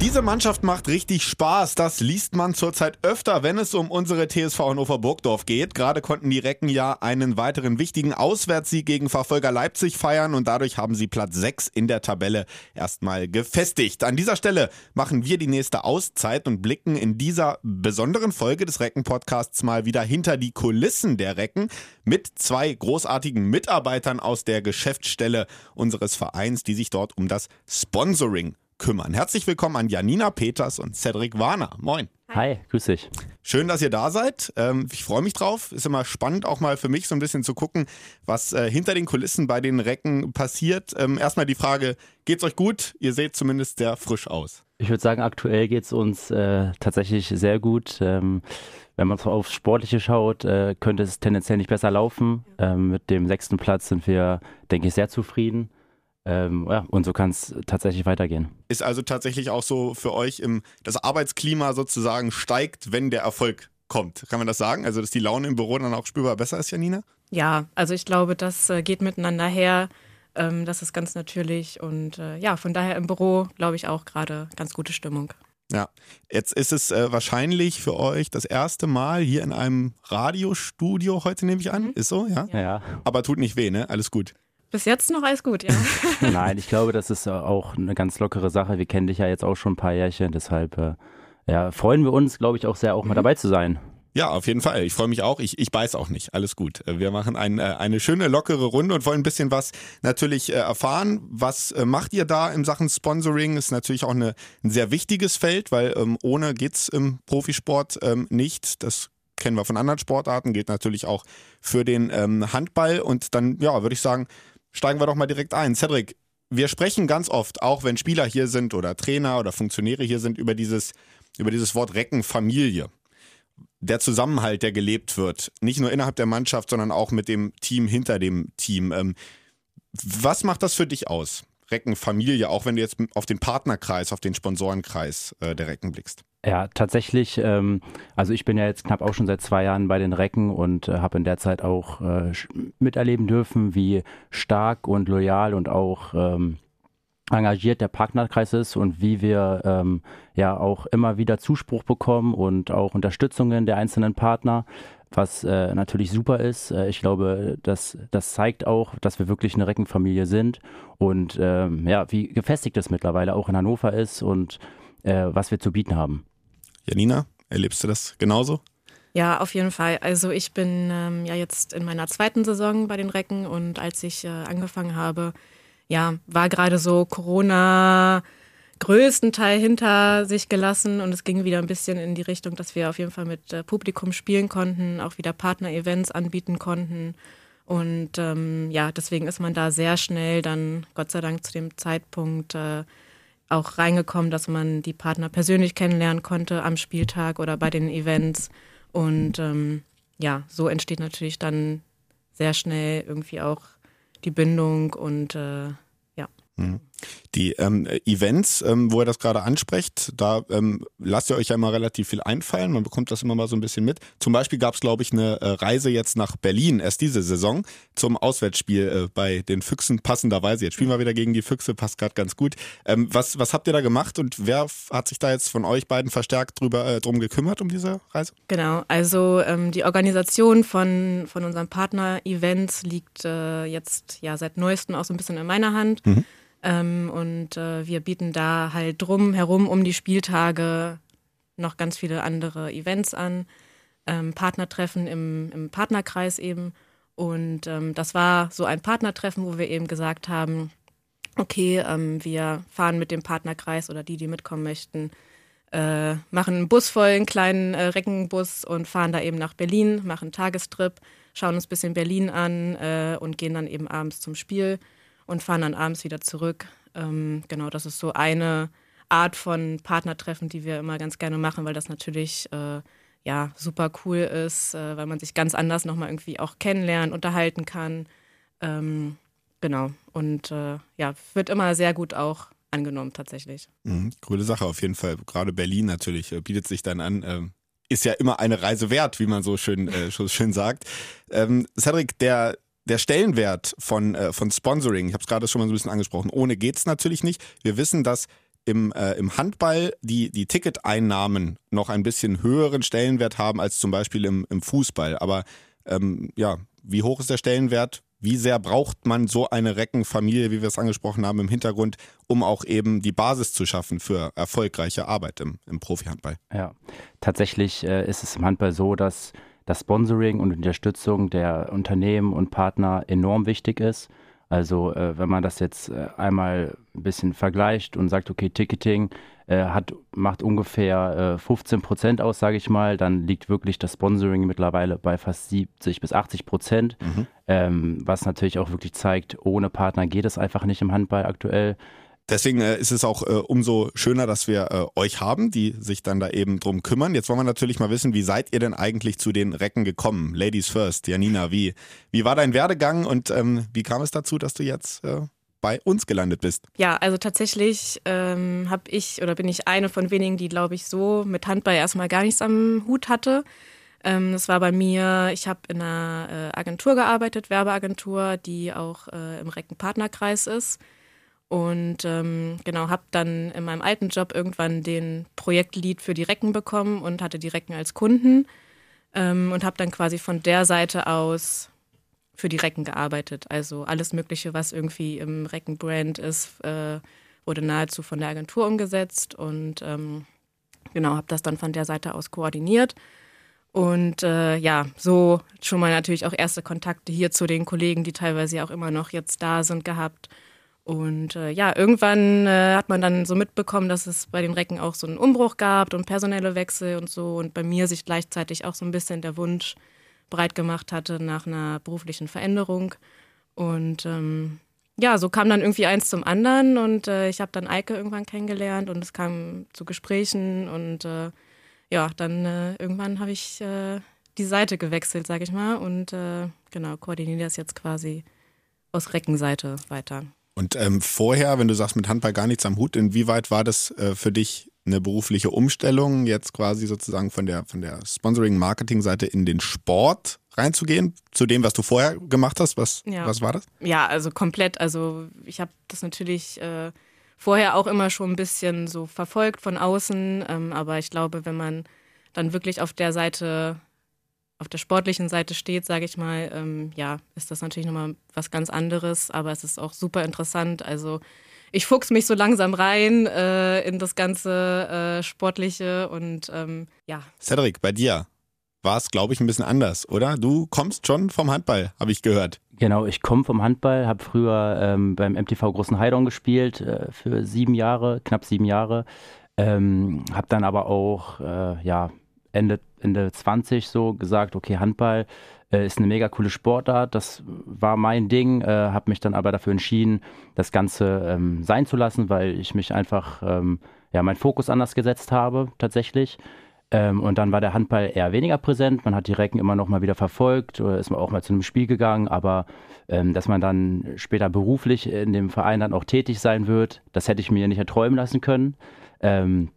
Diese Mannschaft macht richtig Spaß. Das liest man zurzeit öfter, wenn es um unsere TSV Hannover Burgdorf geht. Gerade konnten die Recken ja einen weiteren wichtigen Auswärtssieg gegen Verfolger Leipzig feiern und dadurch haben sie Platz 6 in der Tabelle erstmal gefestigt. An dieser Stelle machen wir die nächste Auszeit und blicken in dieser besonderen Folge des Recken Podcasts mal wieder hinter die Kulissen der Recken mit zwei großartigen Mitarbeitern aus der Geschäftsstelle unseres Vereins, die sich dort um das Sponsoring kümmern. Herzlich willkommen an Janina Peters und Cedric Warner. Moin. Hi, grüß dich. Schön, dass ihr da seid. Ähm, ich freue mich drauf. Ist immer spannend, auch mal für mich so ein bisschen zu gucken, was äh, hinter den Kulissen bei den Recken passiert. Ähm, erstmal die Frage: Geht's euch gut? Ihr seht zumindest sehr frisch aus. Ich würde sagen, aktuell geht es uns äh, tatsächlich sehr gut. Ähm, wenn man aufs Sportliche schaut, äh, könnte es tendenziell nicht besser laufen. Ähm, mit dem sechsten Platz sind wir, denke ich, sehr zufrieden. Ähm, ja, und so kann es tatsächlich weitergehen. Ist also tatsächlich auch so für euch im, das Arbeitsklima sozusagen steigt, wenn der Erfolg kommt. Kann man das sagen? Also, dass die Laune im Büro dann auch spürbar besser ist, Janina? Ja, also ich glaube, das äh, geht miteinander her. Ähm, das ist ganz natürlich. Und äh, ja, von daher im Büro, glaube ich, auch gerade ganz gute Stimmung. Ja, jetzt ist es äh, wahrscheinlich für euch das erste Mal hier in einem Radiostudio heute, nehme ich an. Mhm. Ist so, ja? Ja. Aber tut nicht weh, ne? Alles gut. Bis jetzt noch alles gut, ja. Nein, ich glaube, das ist auch eine ganz lockere Sache. Wir kennen dich ja jetzt auch schon ein paar Jährchen, deshalb äh, ja, freuen wir uns, glaube ich, auch sehr, auch mal mhm. dabei zu sein. Ja, auf jeden Fall. Ich freue mich auch. Ich, ich beiß auch nicht. Alles gut. Äh, wir machen ein, äh, eine schöne, lockere Runde und wollen ein bisschen was natürlich äh, erfahren. Was macht ihr da in Sachen Sponsoring? Ist natürlich auch eine, ein sehr wichtiges Feld, weil ähm, ohne geht's im Profisport ähm, nicht. Das kennen wir von anderen Sportarten, geht natürlich auch für den ähm, Handball. Und dann, ja, würde ich sagen, steigen wir doch mal direkt ein. Cedric, wir sprechen ganz oft, auch wenn Spieler hier sind oder Trainer oder Funktionäre hier sind, über dieses, über dieses Wort Recken Familie. Der Zusammenhalt, der gelebt wird, nicht nur innerhalb der Mannschaft, sondern auch mit dem Team hinter dem Team. Ähm, was macht das für dich aus? Recken Familie, auch wenn du jetzt auf den Partnerkreis, auf den Sponsorenkreis äh, der Recken blickst? Ja, tatsächlich. Ähm, also ich bin ja jetzt knapp auch schon seit zwei Jahren bei den Recken und äh, habe in der Zeit auch äh, miterleben dürfen, wie stark und loyal und auch ähm, engagiert der Partnerkreis ist und wie wir ähm, ja auch immer wieder Zuspruch bekommen und auch Unterstützungen der einzelnen Partner, was äh, natürlich super ist. Äh, ich glaube, das, das zeigt auch, dass wir wirklich eine Reckenfamilie sind und ähm, ja, wie gefestigt es mittlerweile auch in Hannover ist und äh, was wir zu bieten haben. Janina, erlebst du das genauso? Ja, auf jeden Fall. Also ich bin ähm, ja jetzt in meiner zweiten Saison bei den Recken und als ich äh, angefangen habe, ja, war gerade so Corona größten Teil hinter sich gelassen und es ging wieder ein bisschen in die Richtung, dass wir auf jeden Fall mit äh, Publikum spielen konnten, auch wieder Partner-Events anbieten konnten. Und ähm, ja, deswegen ist man da sehr schnell dann, Gott sei Dank, zu dem Zeitpunkt äh, auch reingekommen, dass man die Partner persönlich kennenlernen konnte am Spieltag oder bei den Events. Und ähm, ja, so entsteht natürlich dann sehr schnell irgendwie auch die Bindung und äh, ja. Mhm. Die ähm, Events, ähm, wo ihr das gerade ansprecht, da ähm, lasst ihr euch ja immer relativ viel einfallen. Man bekommt das immer mal so ein bisschen mit. Zum Beispiel gab es, glaube ich, eine äh, Reise jetzt nach Berlin, erst diese Saison, zum Auswärtsspiel äh, bei den Füchsen, passenderweise. Jetzt spielen wir wieder gegen die Füchse, passt gerade ganz gut. Ähm, was, was habt ihr da gemacht und wer hat sich da jetzt von euch beiden verstärkt drüber, äh, drum gekümmert, um diese Reise? Genau, also ähm, die Organisation von, von unseren Partner-Events liegt äh, jetzt ja seit neuestem auch so ein bisschen in meiner Hand. Mhm. Ähm, und äh, wir bieten da halt drum herum um die Spieltage noch ganz viele andere Events an, ähm, Partnertreffen im, im, Partnerkreis eben. Und ähm, das war so ein Partnertreffen, wo wir eben gesagt haben, okay, ähm, wir fahren mit dem Partnerkreis oder die, die mitkommen möchten, äh, machen einen Bus voll, einen kleinen äh, Reckenbus und fahren da eben nach Berlin, machen einen Tagestrip, schauen uns ein bisschen Berlin an äh, und gehen dann eben abends zum Spiel und fahren dann abends wieder zurück. Ähm, genau, das ist so eine Art von Partnertreffen, die wir immer ganz gerne machen, weil das natürlich äh, ja super cool ist, äh, weil man sich ganz anders nochmal irgendwie auch kennenlernen, unterhalten kann. Ähm, genau. Und äh, ja, wird immer sehr gut auch angenommen tatsächlich. Mhm, coole Sache auf jeden Fall. Gerade Berlin natürlich äh, bietet sich dann an. Ähm, ist ja immer eine Reise wert, wie man so schön, äh, so schön sagt. Ähm, Cedric, der der Stellenwert von, äh, von Sponsoring, ich habe es gerade schon mal so ein bisschen angesprochen, ohne geht es natürlich nicht. Wir wissen, dass im, äh, im Handball die, die Ticketeinnahmen noch ein bisschen höheren Stellenwert haben als zum Beispiel im, im Fußball. Aber ähm, ja, wie hoch ist der Stellenwert? Wie sehr braucht man so eine Reckenfamilie, wie wir es angesprochen haben, im Hintergrund, um auch eben die Basis zu schaffen für erfolgreiche Arbeit im, im Profi-Handball? Ja, tatsächlich äh, ist es im Handball so, dass das Sponsoring und Unterstützung der Unternehmen und Partner enorm wichtig ist. Also äh, wenn man das jetzt äh, einmal ein bisschen vergleicht und sagt, okay, Ticketing äh, hat, macht ungefähr 15 äh, Prozent aus, sage ich mal, dann liegt wirklich das Sponsoring mittlerweile bei fast 70 bis 80 Prozent, mhm. ähm, was natürlich auch wirklich zeigt, ohne Partner geht es einfach nicht im Handball aktuell. Deswegen äh, ist es auch äh, umso schöner, dass wir äh, euch haben, die sich dann da eben drum kümmern. Jetzt wollen wir natürlich mal wissen, wie seid ihr denn eigentlich zu den Recken gekommen? Ladies first, Janina, wie, wie war dein Werdegang und ähm, wie kam es dazu, dass du jetzt bei uns gelandet bist? Ja, also tatsächlich ähm, habe ich oder bin ich eine von wenigen, die, glaube ich, so mit Handball erstmal gar nichts am Hut hatte. Ähm, das war bei mir, ich habe in einer Agentur gearbeitet, Werbeagentur, die auch im Reckenpartnerkreis ist. Und ähm, genau, habe dann in meinem alten Job irgendwann den Projektlead für die Recken bekommen und hatte die Recken als Kunden ähm, und habe dann quasi von der Seite aus für die Recken gearbeitet. Also alles Mögliche, was irgendwie im Recken-Brand ist, äh, wurde nahezu von der Agentur umgesetzt und ähm, genau, habe das dann von der Seite aus koordiniert. Und äh, ja, so schon mal natürlich auch erste Kontakte hier zu den Kollegen, die teilweise ja auch immer noch jetzt da sind, gehabt. Und äh, ja, irgendwann äh, hat man dann so mitbekommen, dass es bei den Recken auch so einen Umbruch gab und personelle Wechsel und so. Und bei mir sich gleichzeitig auch so ein bisschen der Wunsch breit gemacht hatte nach einer beruflichen Veränderung. Und ähm, ja, so kam dann irgendwie eins zum anderen. Und äh, ich habe dann Eike irgendwann kennengelernt und es kam zu Gesprächen. Und äh, ja, dann äh, irgendwann habe ich äh, die Seite gewechselt, sage ich mal. Und genau, koordiniere das jetzt quasi aus Reckenseite weiter. Und ähm, vorher, wenn du sagst, mit Handball gar nichts am Hut, inwieweit war das äh, für dich eine berufliche Umstellung, jetzt quasi sozusagen von der, von der Sponsoring-Marketing-Seite in den Sport reinzugehen, zu dem, was du vorher gemacht hast? Was, ja. was war das? Ja, also komplett. Also ich habe das natürlich äh, vorher auch immer schon ein bisschen so verfolgt von außen, ähm, aber ich glaube, wenn man dann wirklich auf der Seite auf der sportlichen Seite steht, sage ich mal, ähm, ja, ist das natürlich nochmal was ganz anderes, aber es ist auch super interessant. Also ich fuchs mich so langsam rein äh, in das ganze äh, Sportliche und ähm, ja. Cedric, bei dir war es, glaube ich, ein bisschen anders, oder? Du kommst schon vom Handball, habe ich gehört. Genau, ich komme vom Handball, habe früher ähm, beim MTV Großen Heidorn gespielt äh, für sieben Jahre, knapp sieben Jahre. Ähm, habe dann aber auch äh, ja, Ende, Ende 20 so gesagt, okay, Handball äh, ist eine mega coole Sportart, das war mein Ding, äh, habe mich dann aber dafür entschieden, das Ganze ähm, sein zu lassen, weil ich mich einfach, ähm, ja, meinen Fokus anders gesetzt habe, tatsächlich. Ähm, und dann war der Handball eher weniger präsent. Man hat die Recken immer noch mal wieder verfolgt oder ist man auch mal zu einem Spiel gegangen. Aber ähm, dass man dann später beruflich in dem Verein dann auch tätig sein wird, das hätte ich mir nicht erträumen lassen können. Ähm,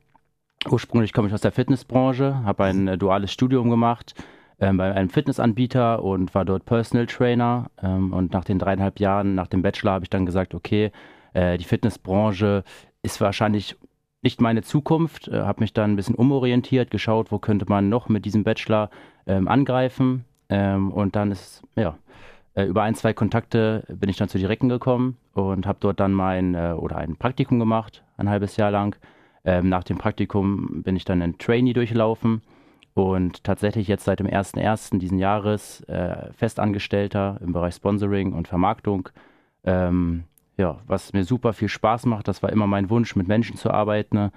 Ursprünglich komme ich aus der Fitnessbranche, habe ein äh, duales Studium gemacht ähm, bei einem Fitnessanbieter und war dort Personal Trainer. Ähm, und nach den dreieinhalb Jahren, nach dem Bachelor, habe ich dann gesagt, okay, äh, die Fitnessbranche ist wahrscheinlich nicht meine Zukunft. Äh, habe mich dann ein bisschen umorientiert, geschaut, wo könnte man noch mit diesem Bachelor ähm, angreifen. Ähm, und dann ist, ja, äh, über ein, zwei Kontakte bin ich dann zu Direkten gekommen und habe dort dann mein äh, oder ein Praktikum gemacht, ein halbes Jahr lang ähm, nach dem Praktikum bin ich dann in Trainee durchlaufen und tatsächlich jetzt seit dem 1.1. diesen Jahres äh, Festangestellter im Bereich Sponsoring und Vermarktung. Ähm, ja, was mir super viel Spaß macht, das war immer mein Wunsch, mit Menschen zu arbeiten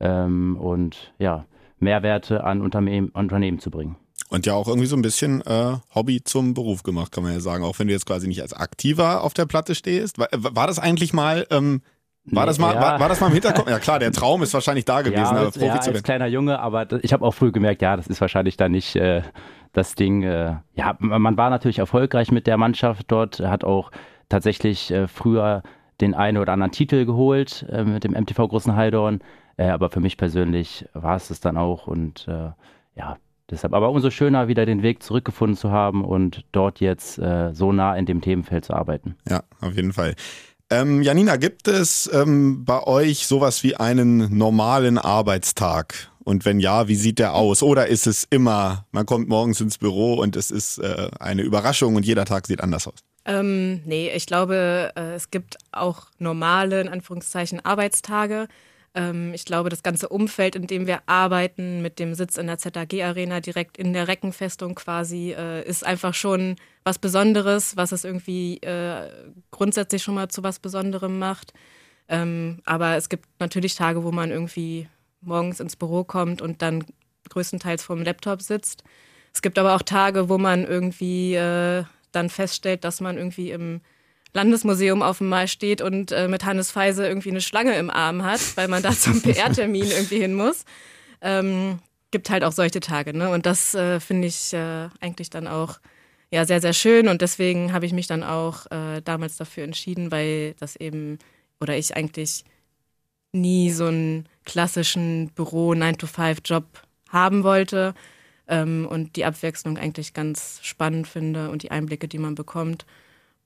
ähm, und ja, Mehrwerte an Unternehmen, Unternehmen zu bringen. Und ja auch irgendwie so ein bisschen äh, Hobby zum Beruf gemacht, kann man ja sagen. Auch wenn du jetzt quasi nicht als Aktiver auf der Platte stehst. War, war das eigentlich mal ähm, war, das mal, ja. war, war, das mal im Hinterkopf? Ja klar, der Traum ist wahrscheinlich da gewesen, ja, als, Profi ja, zu werden. als kleiner Junge, aber ich habe auch früh gemerkt, ja, das ist wahrscheinlich dann nicht äh, das Ding. Äh, ja, man war natürlich erfolgreich mit der Mannschaft dort, hat auch tatsächlich äh, früher den einen oder anderen Titel geholt äh, mit dem MTV Großen Heidorn, äh, aber für mich persönlich war es das dann auch und äh, ja, deshalb. Aber umso schöner, wieder den Weg zurückgefunden zu haben und dort jetzt äh, so nah in dem Themenfeld zu arbeiten. Ja, auf jeden Fall. Ähm, Janina, gibt es ähm, bei euch sowas wie einen normalen Arbeitstag? Und wenn ja, wie sieht der aus? Oder ist es immer, man kommt morgens ins Büro und es ist äh, eine Überraschung und jeder Tag sieht anders aus? Ähm, nee, ich glaube, äh, es gibt auch normale, in Anführungszeichen, Arbeitstage. Ähm, ich glaube, das ganze Umfeld, in dem wir arbeiten, mit dem Sitz in der ZAG-Arena, direkt in der Reckenfestung quasi, äh, ist einfach schon was Besonderes, was es irgendwie äh, grundsätzlich schon mal zu was Besonderem macht. Ähm, aber es gibt natürlich Tage, wo man irgendwie morgens ins Büro kommt und dann größtenteils vorm Laptop sitzt. Es gibt aber auch Tage, wo man irgendwie äh, dann feststellt, dass man irgendwie im Landesmuseum auf dem Mal steht und äh, mit Hannes Feise irgendwie eine Schlange im Arm hat, weil man da zum PR-Termin irgendwie hin muss. Ähm, gibt halt auch solche Tage, ne? Und das äh, finde ich äh, eigentlich dann auch ja sehr, sehr schön. Und deswegen habe ich mich dann auch äh, damals dafür entschieden, weil das eben, oder ich eigentlich nie so einen klassischen Büro 9-to-5-Job haben wollte ähm, und die Abwechslung eigentlich ganz spannend finde und die Einblicke, die man bekommt.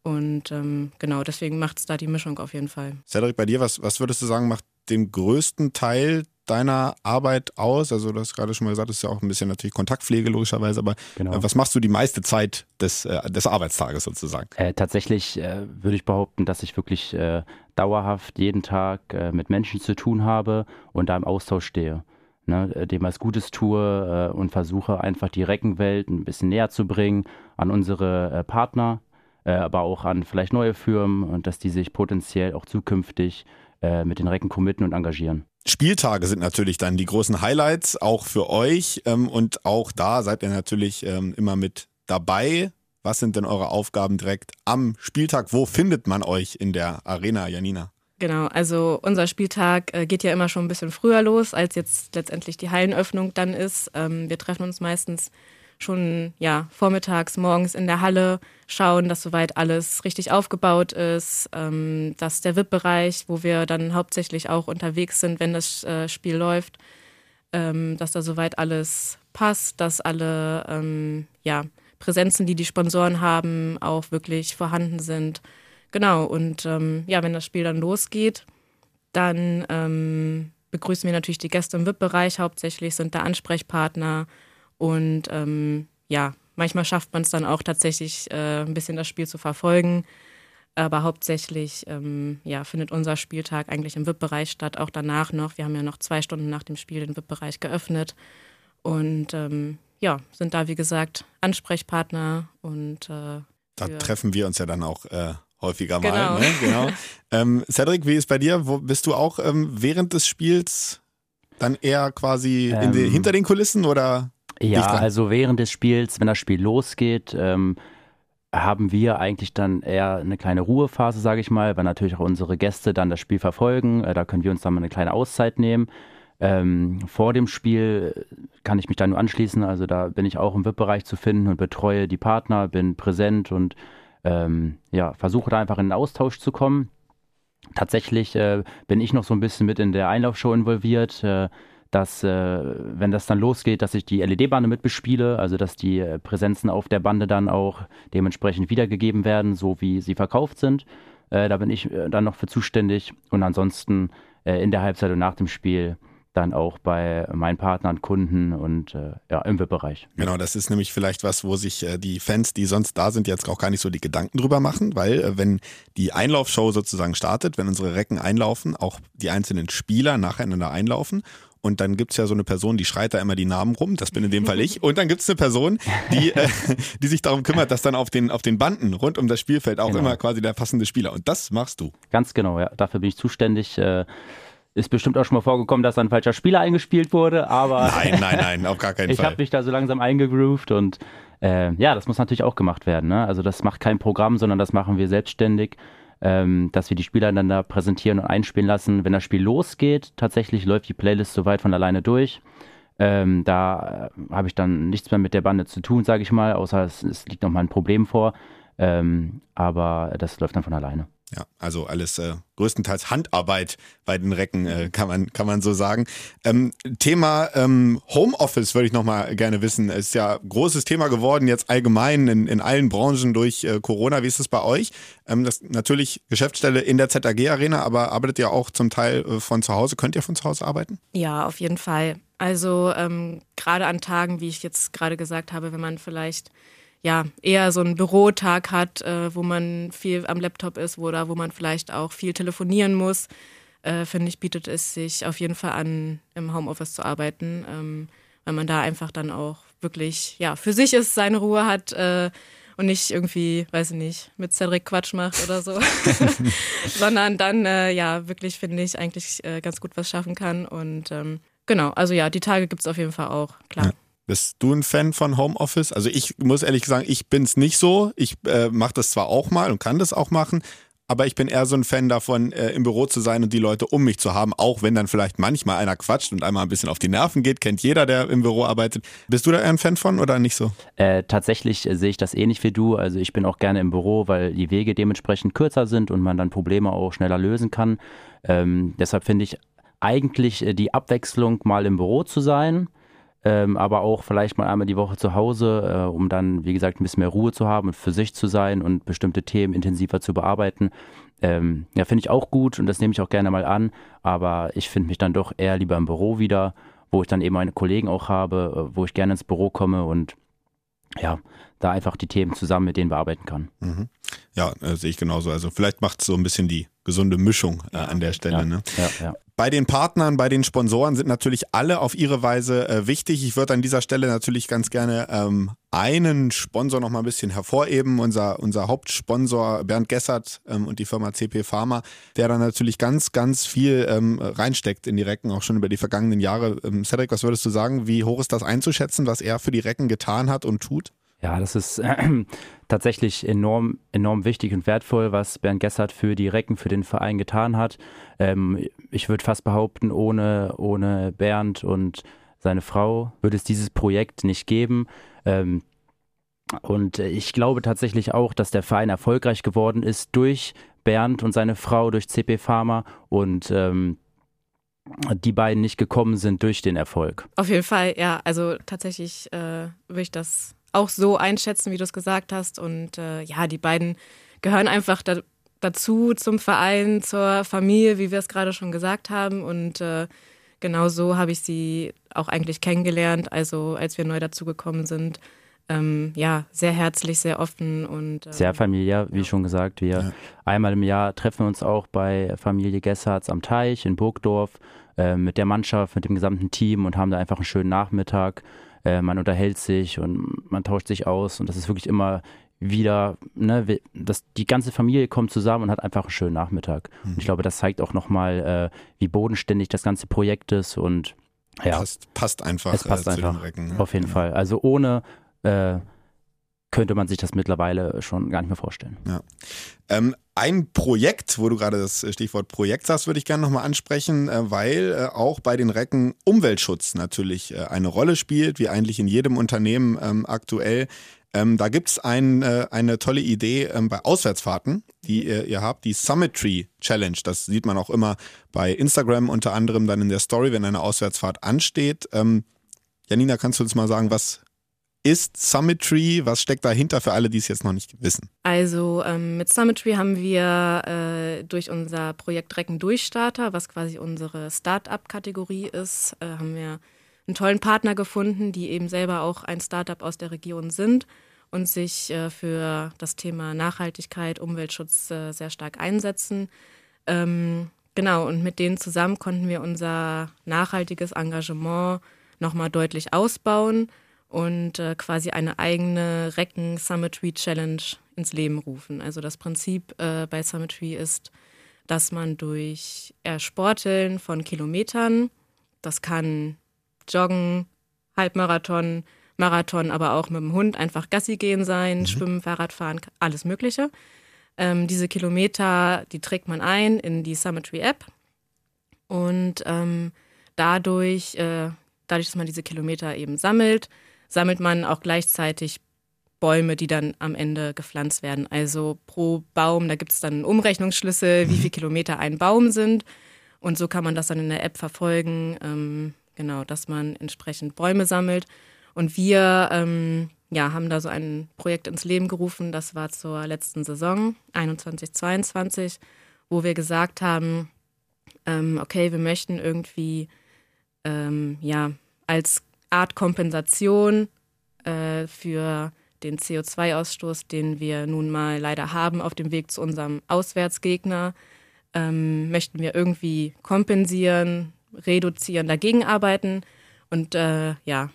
Und ähm, genau, deswegen macht es da die Mischung auf jeden Fall. Cedric, bei dir, was, was würdest du sagen, macht den größten Teil deiner Arbeit aus? Also du hast gerade schon mal gesagt, das ist ja auch ein bisschen natürlich Kontaktpflege logischerweise, aber genau. Äh, was machst du die meiste Zeit des, äh, des Arbeitstages sozusagen? Äh, tatsächlich äh, würde ich behaupten, dass ich wirklich äh, dauerhaft jeden Tag äh, mit Menschen zu tun habe und da im Austausch stehe. Ne, dem was Gutes tue und versuche einfach die Reckenwelt ein bisschen näher zu bringen an unsere Partner, aber auch an vielleicht neue Firmen und dass die sich potenziell auch zukünftig äh, mit den Recken committen und engagieren. Spieltage sind natürlich dann die großen Highlights, auch für euch. Ähm, und auch da seid ihr natürlich ähm, immer mit dabei. Was sind denn eure Aufgaben direkt am Spieltag? Wo findet man euch in der Arena, Janina? Genau, also unser Spieltag äh, geht ja immer schon ein bisschen früher los, als jetzt letztendlich die Hallenöffnung dann ist. Ähm, wir treffen uns meistens schon ja, vormittags, morgens in der Halle schauen, dass soweit alles richtig aufgebaut ist, ähm, dass der VIP-Bereich, wo wir dann hauptsächlich auch unterwegs sind, wenn das äh, Spiel läuft, ähm, dass da soweit alles passt, dass alle ähm, ja, Präsenzen, die die Sponsoren haben, auch wirklich vorhanden sind. Genau, und ähm, ja, wenn das Spiel dann losgeht, dann ähm, begrüßen wir natürlich die Gäste im VIP-Bereich hauptsächlich, sind da Ansprechpartner, und ähm, ja, manchmal schafft man es dann auch tatsächlich äh, ein bisschen das Spiel zu verfolgen. Aber hauptsächlich ähm, ja, findet unser Spieltag eigentlich im VIP-Bereich statt, auch danach noch. Wir haben ja noch zwei Stunden nach dem Spiel den VIP-Bereich geöffnet. Und ähm, ja, sind da, wie gesagt, Ansprechpartner und äh, da treffen wir uns ja dann auch äh, häufiger mal. Genau. Ne? genau. ähm, Cedric, wie ist bei dir? Wo bist du auch ähm, während des Spiels dann eher quasi die, hinter den Kulissen oder? Ja, also während des Spiels, wenn das Spiel losgeht, ähm, haben wir eigentlich dann eher eine kleine Ruhephase, sage ich mal, weil natürlich auch unsere Gäste dann das Spiel verfolgen. Äh, da können wir uns dann mal eine kleine Auszeit nehmen. Ähm, vor dem Spiel kann ich mich da nur anschließen. Also da bin ich auch im VIP-Bereich zu finden und betreue die Partner, bin präsent und ähm, ja, versuche da einfach in den Austausch zu kommen. Tatsächlich äh, bin ich noch so ein bisschen mit in der Einlaufshow involviert. Äh, dass, äh, wenn das dann losgeht, dass ich die LED-Bande mit bespiele, also dass die äh, Präsenzen auf der Bande dann auch dementsprechend wiedergegeben werden, so wie sie verkauft sind. Äh, da bin ich äh, dann noch für zuständig und ansonsten äh, in der Halbzeit und nach dem Spiel dann auch bei meinen Partnern, Kunden und äh, ja, im VIP-Bereich. Genau, das ist nämlich vielleicht was, wo sich äh, die Fans, die sonst da sind, jetzt auch gar nicht so die Gedanken drüber machen, weil äh, wenn die Einlaufshow sozusagen startet, wenn unsere Recken einlaufen, auch die einzelnen Spieler nacheinander einlaufen und dann gibt es ja so eine Person, die schreit da immer die Namen rum. Das bin in dem Fall ich. Und dann gibt es eine Person, die, äh, die sich darum kümmert, dass dann auf den, auf den Banden rund um das Spielfeld auch genau. immer quasi der passende Spieler. Und das machst du. Ganz genau, ja. Dafür bin ich zuständig. Äh, ist bestimmt auch schon mal vorgekommen, dass ein falscher Spieler eingespielt wurde, aber. Nein, nein, nein, auf gar keinen ich Fall. Ich habe mich da so langsam eingegroovt und äh, ja, das muss natürlich auch gemacht werden. Ne? Also das macht kein Programm, sondern das machen wir selbstständig ähm, dass wir die Spieler dann da präsentieren und einspielen lassen. Wenn das Spiel losgeht, tatsächlich läuft die Playlist soweit von alleine durch. Ähm, da äh, habe ich dann nichts mehr mit der Bande zu tun, sage ich mal, außer es, es liegt nochmal ein Problem vor. Ähm, aber das läuft dann von alleine. Ja, also alles äh, größtenteils Handarbeit bei den Recken, äh, kann, man, kann man so sagen. Ähm, Thema ähm, Homeoffice würde ich nochmal gerne wissen. Ist ja großes Thema geworden, jetzt allgemein in, in allen Branchen durch äh, Corona. Wie ist es bei euch? Ähm, das natürlich Geschäftsstelle in der ZAG-Arena, aber arbeitet ihr auch zum Teil äh, von zu Hause? Könnt ihr von zu Hause arbeiten? Ja, auf jeden Fall. Also ähm, gerade an Tagen, wie ich jetzt gerade gesagt habe, wenn man vielleicht ja, eher so einen Bürotag hat, äh, wo man viel am Laptop ist oder wo man vielleicht auch viel telefonieren muss, äh, finde ich, bietet es sich auf jeden Fall an, im Homeoffice zu arbeiten, ähm, weil man da einfach dann auch wirklich, ja, für sich ist, seine Ruhe hat äh, und nicht irgendwie, weiß ich nicht, mit Cedric Quatsch macht oder so, sondern dann, äh, ja, wirklich, finde ich, eigentlich äh, ganz gut was schaffen kann und ähm, genau, also ja, die Tage gibt es auf jeden Fall auch, klar. Ja. Bist du ein Fan von Homeoffice? Also ich muss ehrlich sagen, ich bin es nicht so. Ich äh, mache das zwar auch mal und kann das auch machen, aber ich bin eher so ein Fan davon, äh, im Büro zu sein und die Leute um mich zu haben, auch wenn dann vielleicht manchmal einer quatscht und einmal ein bisschen auf die Nerven geht, kennt jeder, der im Büro arbeitet. Bist du da eher ein Fan von oder nicht so? Äh, tatsächlich äh, sehe ich das ähnlich wie du. Also ich bin auch gerne im Büro, weil die Wege dementsprechend kürzer sind und man dann Probleme auch schneller lösen kann. Ähm, deshalb finde ich eigentlich äh, die Abwechslung, mal im Büro zu sein ähm, aber auch vielleicht mal einmal die Woche zu Hause, äh, um dann, wie gesagt, ein bisschen mehr Ruhe zu haben und für sich zu sein und bestimmte Themen intensiver zu bearbeiten. Ähm, ja, finde ich auch gut und das nehme ich auch gerne mal an, aber ich finde mich dann doch eher lieber im Büro wieder, wo ich dann eben meine Kollegen auch habe, äh, wo ich gerne ins Büro komme und ja, da einfach die Themen zusammen mit denen bearbeiten kann. Mhm. Ja, äh, sehe ich genauso. Also vielleicht macht es so ein bisschen die gesunde Mischung äh, an der Stelle. Ja, ne? ja, ja. Bei den Partnern, bei den Sponsoren sind natürlich alle auf ihre Weise äh, wichtig. Ich würde an dieser Stelle natürlich ganz gerne ähm, einen Sponsor noch mal ein bisschen hervorheben. Unser, unser Hauptsponsor Bernd Gessert ähm, und die Firma CP Pharma, der da natürlich ganz, ganz viel ähm, reinsteckt in die Recken, auch schon über die vergangenen Jahre. Ähm, Cedric, was würdest du sagen? Wie hoch ist das einzuschätzen, was er für die Recken getan hat und tut? Ja, das ist äh, tatsächlich enorm, enorm wichtig und wertvoll, was Bernd Gessert für die Recken, für den Verein getan hat. Ähm, ich würde fast behaupten, ohne, ohne Bernd und seine Frau würde es dieses Projekt nicht geben. Ähm, und ich glaube tatsächlich auch, dass der Verein erfolgreich geworden ist durch Bernd und seine Frau, durch CP Pharma und ähm, die beiden nicht gekommen sind durch den Erfolg. Auf jeden Fall, ja. Also tatsächlich äh, würde ich das auch so einschätzen, wie du es gesagt hast. Und äh, ja, die beiden gehören einfach da, dazu zum Verein, zur Familie, wie wir es gerade schon gesagt haben. Und äh, genau so habe ich sie auch eigentlich kennengelernt, also als wir neu dazugekommen sind. Ähm, ja, sehr herzlich, sehr offen und ähm, sehr familiär, wie ja. schon gesagt. Wir ja. einmal im Jahr treffen wir uns auch bei Familie Gessarts am Teich in Burgdorf äh, mit der Mannschaft, mit dem gesamten Team und haben da einfach einen schönen Nachmittag. Äh, man unterhält sich und man tauscht sich aus und das ist wirklich immer wieder, ne, das, die ganze Familie kommt zusammen und hat einfach einen schönen Nachmittag. Mhm. Und ich glaube, das zeigt auch nochmal, äh, wie bodenständig das ganze Projekt ist und ja. Passt, passt einfach. Es passt äh, einfach. Recken, ne? Auf jeden ja. Fall. Also ohne äh, könnte man sich das mittlerweile schon gar nicht mehr vorstellen. Ja. Ähm, ein Projekt, wo du gerade das Stichwort Projekt sagst, würde ich gerne nochmal ansprechen, äh, weil äh, auch bei den Recken Umweltschutz natürlich äh, eine Rolle spielt, wie eigentlich in jedem Unternehmen ähm, aktuell. Ähm, da gibt es ein, äh, eine tolle Idee ähm, bei Auswärtsfahrten, die ihr, ihr, habt, die Summit Tree Challenge. Das sieht man auch immer bei Instagram unter anderem dann in der Story, wenn eine Auswärtsfahrt ansteht. Ähm, Janina, kannst du uns mal sagen, was ist Summitry? Was steckt dahinter für alle, die es jetzt noch nicht wissen? Also ähm, mit Summitry haben wir äh, durch unser Projekt Recken Durchstarter, was quasi unsere Start-up-Kategorie ist, äh, haben wir einen tollen Partner gefunden, die eben selber auch ein Startup aus der Region sind und sich äh, für das Thema Nachhaltigkeit, Umweltschutz äh, sehr stark einsetzen. Ähm, genau, und mit denen zusammen konnten wir unser nachhaltiges Engagement nochmal deutlich ausbauen und äh, quasi eine eigene Recken Summitry Challenge ins Leben rufen. Also das Prinzip äh, bei Summitry ist, dass man durch Ersporteln von Kilometern, das kann Joggen, Halbmarathon, Marathon, aber auch mit dem Hund einfach Gassi gehen sein, mhm. Schwimmen, Fahrradfahren, alles Mögliche. Ähm, diese Kilometer, die trägt man ein in die Summitry App und ähm, dadurch, äh, dadurch, dass man diese Kilometer eben sammelt, sammelt man auch gleichzeitig Bäume, die dann am Ende gepflanzt werden. Also pro Baum, da gibt es dann Umrechnungsschlüssel, wie viele Kilometer ein Baum sind. Und so kann man das dann in der App verfolgen, ähm, genau, dass man entsprechend Bäume sammelt. Und wir ähm, ja, haben da so ein Projekt ins Leben gerufen, das war zur letzten Saison, 21, 22, wo wir gesagt haben, ähm, okay, wir möchten irgendwie ähm, ja, als Art Kompensation äh, für den CO2-Ausstoß, den wir nun mal leider haben auf dem Weg zu unserem Auswärtsgegner, ähm, möchten wir irgendwie kompensieren, reduzieren, dagegen arbeiten und äh, ja,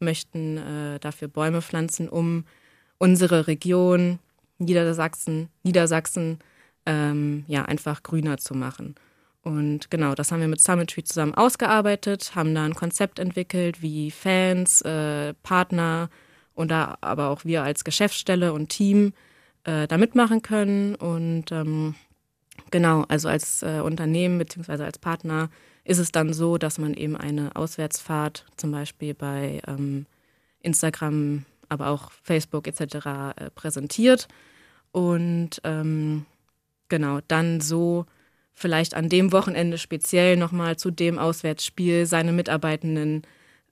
möchten äh, dafür Bäume pflanzen, um unsere Region Niedersachsen, Niedersachsen ähm, ja, einfach grüner zu machen. Und genau, das haben wir mit Summit Tree zusammen ausgearbeitet, haben da ein Konzept entwickelt, wie Fans, äh, Partner und da aber auch wir als Geschäftsstelle und Team äh, da mitmachen können. Und ähm, genau, also als äh, Unternehmen bzw. als Partner ist es dann so, dass man eben eine Auswärtsfahrt zum Beispiel bei ähm, Instagram, aber auch Facebook etc. Äh, präsentiert und ähm, genau dann so vielleicht an dem Wochenende speziell nochmal zu dem Auswärtsspiel seine Mitarbeitenden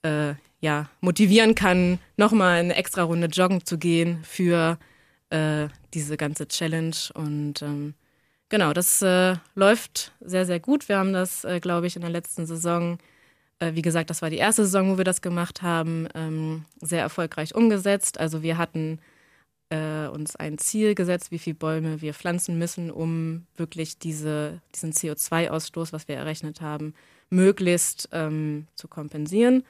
äh, ja, motivieren kann, nochmal eine extra Runde joggen zu gehen für äh, diese ganze Challenge. Und ähm, genau, das äh, läuft sehr, sehr gut. Wir haben das, äh, glaube ich, in der letzten Saison, äh, wie gesagt, das war die erste Saison, wo wir das gemacht haben, ähm, sehr erfolgreich umgesetzt. Also wir hatten äh, uns ein Ziel gesetzt, wie viele Bäume wir pflanzen müssen, um wirklich diese, diesen CO2-Ausstoß, was wir errechnet haben, möglichst ähm, zu kompensieren.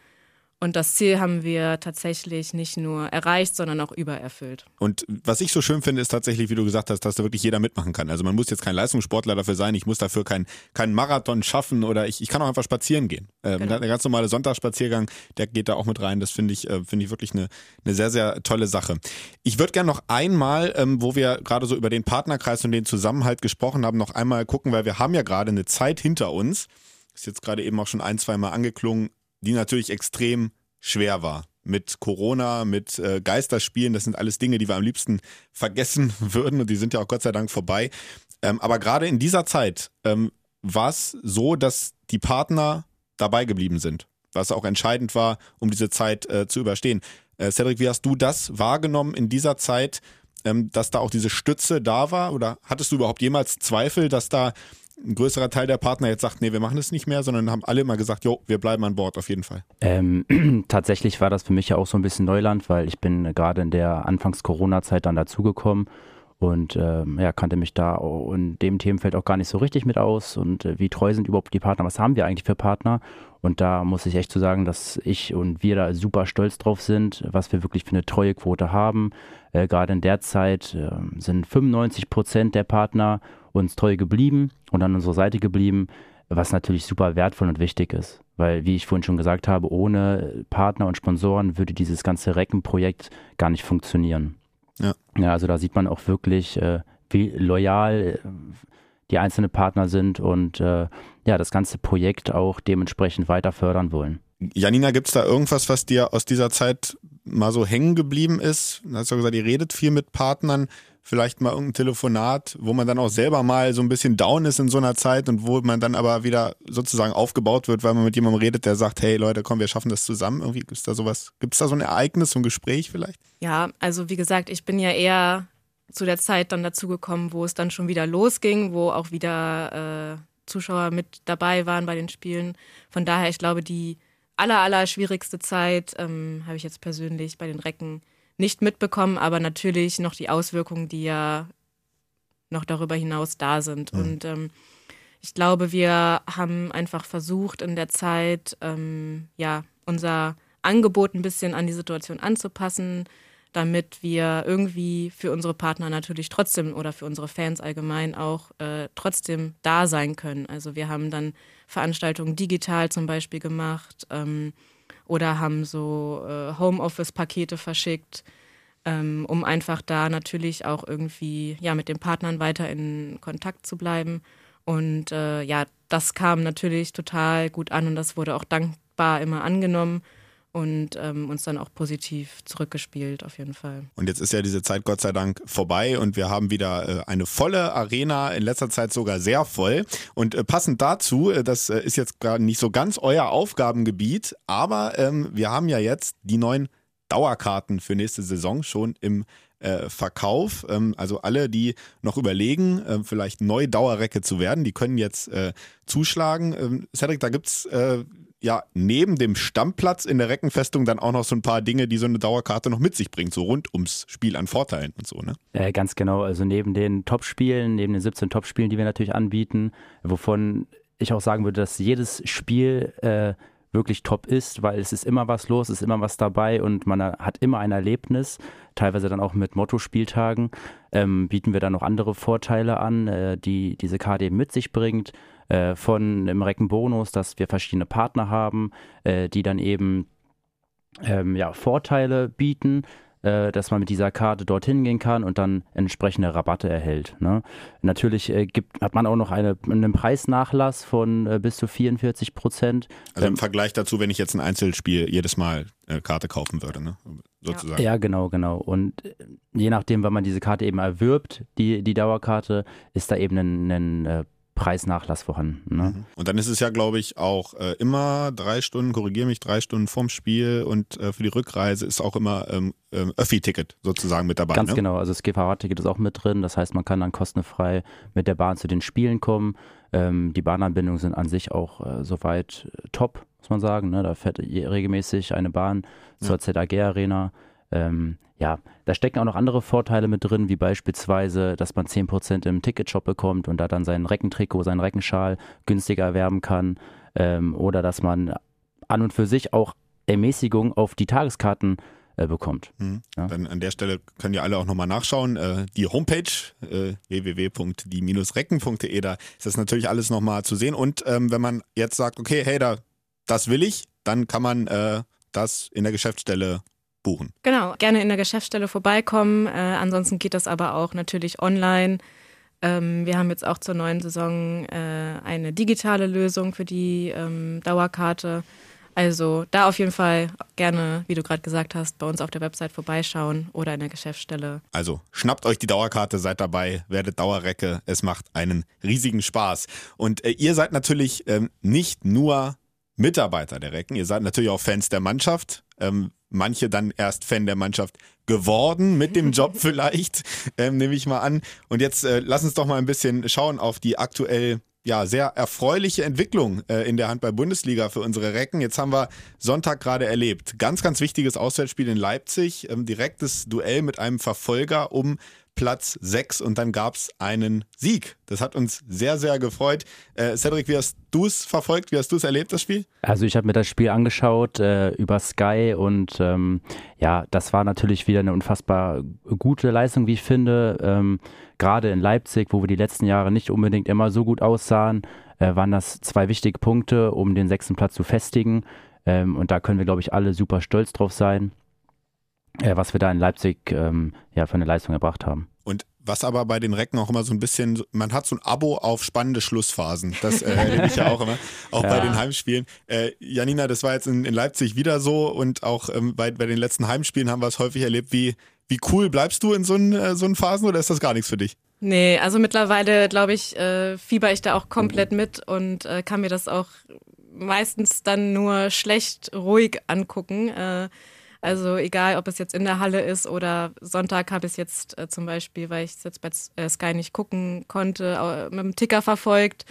Und das Ziel haben wir tatsächlich nicht nur erreicht, sondern auch übererfüllt. Und was ich so schön finde, ist tatsächlich, wie du gesagt hast, dass da wirklich jeder mitmachen kann. Also man muss jetzt kein Leistungssportler dafür sein, ich muss dafür keinen kein Marathon schaffen oder ich, ich kann auch einfach spazieren gehen. Ähm, genau. Der ganz normale Sonntagsspaziergang, der geht da auch mit rein. Das finde ich, äh, finde ich wirklich eine, eine sehr, sehr tolle Sache. Ich würde gerne noch einmal, ähm, wo wir gerade so über den Partnerkreis und den Zusammenhalt gesprochen haben, noch einmal gucken, weil wir haben ja gerade eine Zeit hinter uns. Ist jetzt gerade eben auch schon ein, zwei Mal angeklungen die natürlich extrem schwer war. Mit Corona, mit äh, Geisterspielen, das sind alles Dinge, die wir am liebsten vergessen würden und die sind ja auch Gott sei Dank vorbei. Ähm, aber gerade in dieser Zeit ähm, war es so, dass die Partner dabei geblieben sind, was auch entscheidend war, um diese Zeit äh, zu überstehen. Äh, Cedric, wie hast du das wahrgenommen in dieser Zeit, ähm, dass da auch diese Stütze da war? Oder hattest du überhaupt jemals Zweifel, dass da ein größerer Teil der Partner jetzt sagt, nee, wir machen es nicht mehr, sondern haben alle immer gesagt, jo, wir bleiben an Bord auf jeden Fall? Ähm, tatsächlich war das für mich ja auch so ein bisschen Neuland, weil ich bin gerade in der Anfangs-Corona-Zeit dann dazugekommen und ähm, ja, kannte mich da in dem Themenfeld auch gar nicht so richtig mit aus und äh, wie treu sind überhaupt die Partner, was haben wir eigentlich für Partner und da muss ich echt zu so sagen, dass ich und wir da super stolz drauf sind, was wir wirklich für eine treue Quote haben. Äh, gerade in der Zeit äh, sind 95 Prozent der Partner uns treu geblieben und an unserer Seite geblieben, was natürlich super wertvoll und wichtig ist. Weil, wie ich vorhin schon gesagt habe, ohne Partner und Sponsoren würde dieses ganze Reckenprojekt gar nicht funktionieren. Ja. ja, also da sieht man auch wirklich, äh, wie loyal äh, die einzelnen Partner sind und äh, ja, das ganze Projekt auch dementsprechend weiter fördern wollen. Janina, gibt es da irgendwas, was dir aus dieser Zeit mal so hängen geblieben ist? Du hast ja gesagt, ihr redet viel mit Partnern vielleicht mal irgendein Telefonat, wo man dann auch selber mal so ein bisschen down ist in so einer Zeit und wo man dann aber wieder sozusagen aufgebaut wird, weil man mit jemandem redet, der sagt, hey Leute, komm, wir schaffen das zusammen. Irgendwie gibt es da sowas, gibt es da so ein Ereignis, so ein Gespräch vielleicht? Ja, also wie gesagt, ich bin ja eher zu der Zeit dann dazu gekommen, wo es dann schon wieder losging, wo auch wieder äh, Zuschauer mit dabei waren bei den Spielen. Von daher, ich glaube, die aller, aller schwierigste Zeit ähm, habe ich jetzt persönlich bei den Recken nicht mitbekommen, aber natürlich noch die Auswirkungen, die ja noch darüber hinaus da sind. Mhm. Und ähm, ich glaube, wir haben einfach versucht, in der Zeit ähm, ja unser Angebot ein bisschen an die Situation anzupassen, damit wir irgendwie für unsere Partner natürlich trotzdem oder für unsere Fans allgemein auch äh, trotzdem da sein können. Also wir haben dann Veranstaltungen digital zum Beispiel gemacht. Ähm, oder haben so äh, Homeoffice-Pakete verschickt, ähm, um einfach da natürlich auch irgendwie ja mit den Partnern weiter in Kontakt zu bleiben. Und äh, ja, das kam natürlich total gut an und das wurde auch dankbar immer angenommen. Und ähm, uns dann auch positiv zurückgespielt, auf jeden Fall. Und jetzt ist ja diese Zeit Gott sei Dank vorbei und wir haben wieder äh, eine volle Arena, in letzter Zeit sogar sehr voll. Und äh, passend dazu, äh, das äh, ist jetzt gerade nicht so ganz euer Aufgabengebiet, aber ähm, wir haben ja jetzt die neuen Dauerkarten für nächste Saison schon im äh, Verkauf. Ähm, also alle, die noch überlegen, äh, vielleicht neu Dauerrecke zu werden, die können jetzt zuschlagen. Ähm, Cedric, da gibt's äh, ja neben dem Stammplatz in der Reckenfestung dann auch noch so ein paar Dinge, die so eine Dauerkarte noch mit sich bringt, so rund ums Spiel an Vorteilen und so, ne? Äh, ganz genau. Also neben den Top-Spielen, neben den 17 Top-Spielen, die wir natürlich anbieten, wovon ich auch sagen würde, dass jedes Spiel äh, wirklich top ist, weil es ist immer was los, es ist immer was dabei und man hat immer ein Erlebnis, teilweise dann auch mit Motto-Spieltagen, ähm, bieten wir dann noch andere Vorteile an, äh, die diese Karte eben mit sich bringt, äh, von im Reckenbonus, dass wir verschiedene Partner haben, äh, die dann eben ähm, ja, Vorteile bieten, äh, dass man mit dieser Karte dorthin gehen kann und dann entsprechende Rabatte erhält. Ne? Natürlich äh, gibt, hat man auch noch eine, einen Preisnachlass von äh, bis zu 44 Prozent. Also im ähm, Vergleich dazu, wenn ich jetzt ein Einzelspiel jedes Mal äh, Karte kaufen würde, ne? sozusagen. Ja, genau, genau. Und äh, je nachdem, wann man diese Karte eben erwirbt, die, die Dauerkarte, ist da eben ein, ein äh, Preisnachlass vorhanden. Ne? Mhm. Und dann ist es ja, glaube ich, auch äh, immer drei Stunden, korrigiere mich, drei Stunden vorm Spiel und äh, für die Rückreise ist auch immer ähm, ähm, Öffi-Ticket sozusagen mit dabei. Ganz ne? genau, also das GVH-Ticket ist auch mit drin, das heißt, man kann dann kostenfrei mit der Bahn zu den Spielen kommen. Ähm, die Bahnanbindungen sind an sich auch äh, soweit äh, top, muss man sagen. Ne? Da fährt regelmäßig eine Bahn zur ja. ZAG Arena. Ähm, ja, da stecken auch noch andere Vorteile mit drin, wie beispielsweise, dass man 10% im Ticketshop bekommt und da dann sein Reckentrikot, seinen Reckenschal günstiger erwerben kann. Ähm, oder dass man an und für sich auch Ermäßigung auf die Tageskarten äh, bekommt. Mhm. Ja. Dann an der Stelle können ja alle auch nochmal nachschauen. Äh, die Homepage äh, www.die-recken.de, da ist das natürlich alles nochmal zu sehen. Und ähm, wenn man jetzt sagt, okay, hey, da, das will ich, dann kann man äh, das in der Geschäftsstelle buchen. Genau, gerne in der Geschäftsstelle vorbeikommen. Äh, ansonsten geht das aber auch natürlich online. Ähm, wir haben jetzt auch zur neuen Saison äh, eine digitale Lösung für die ähm, Dauerkarte. Also da auf jeden Fall gerne, wie du gerade gesagt hast, bei uns auf der Website vorbeischauen oder in der Geschäftsstelle. Also schnappt euch die Dauerkarte, seid dabei, werdet Dauerrecke. Es macht einen riesigen Spaß. Und äh, ihr seid natürlich ähm, nicht nur Mitarbeiter der Recken, ihr seid natürlich auch Fans der Mannschaft. Ähm, manche dann erst Fan der Mannschaft geworden mit dem Job vielleicht, ähm, nehme ich mal an. Und jetzt äh, lass uns doch mal ein bisschen schauen auf die aktuell ja, sehr erfreuliche Entwicklung äh, in der Handball-Bundesliga für unsere Recken. Jetzt haben wir Sonntag gerade erlebt. Ganz, ganz wichtiges Auswärtsspiel in Leipzig. Ähm, direktes Duell mit einem Verfolger um Platz 6 und dann gab es einen Sieg. Das hat uns sehr, sehr gefreut. Äh, Cedric, wie hast du es verfolgt? Wie hast du es erlebt, das Spiel? Also ich habe mir das Spiel angeschaut äh, über Sky und ähm, ja, das war natürlich wieder eine unfassbar gute Leistung, wie ich finde. Ähm, Gerade in Leipzig, wo wir die letzten Jahre nicht unbedingt immer so gut aussahen, äh, waren das zwei wichtige Punkte, um den sechsten Platz zu festigen. Ähm, und da können wir, glaube ich, alle super stolz drauf sein äh, was wir da in Leipzig ähm, ja, für eine Leistung erbracht haben. Und was aber bei den Recken auch immer so ein bisschen, man hat so ein Abo auf spannende Schlussphasen. Das äh, erlebe ich ja auch immer, auch ja. bei den Heimspielen. Äh, Janina, das war jetzt in, in Leipzig wieder so und auch ähm, bei, bei den letzten Heimspielen haben wir es häufig erlebt. Wie, wie cool bleibst du in so, ein, äh, so einen Phasen oder ist das gar nichts für dich? Nee, also mittlerweile, glaube ich, äh, fieber ich da auch komplett mit und äh, kann mir das auch meistens dann nur schlecht ruhig angucken. Äh, also egal, ob es jetzt in der Halle ist oder Sonntag habe ich es jetzt äh, zum Beispiel, weil ich es jetzt bei äh, Sky nicht gucken konnte, mit dem Ticker verfolgt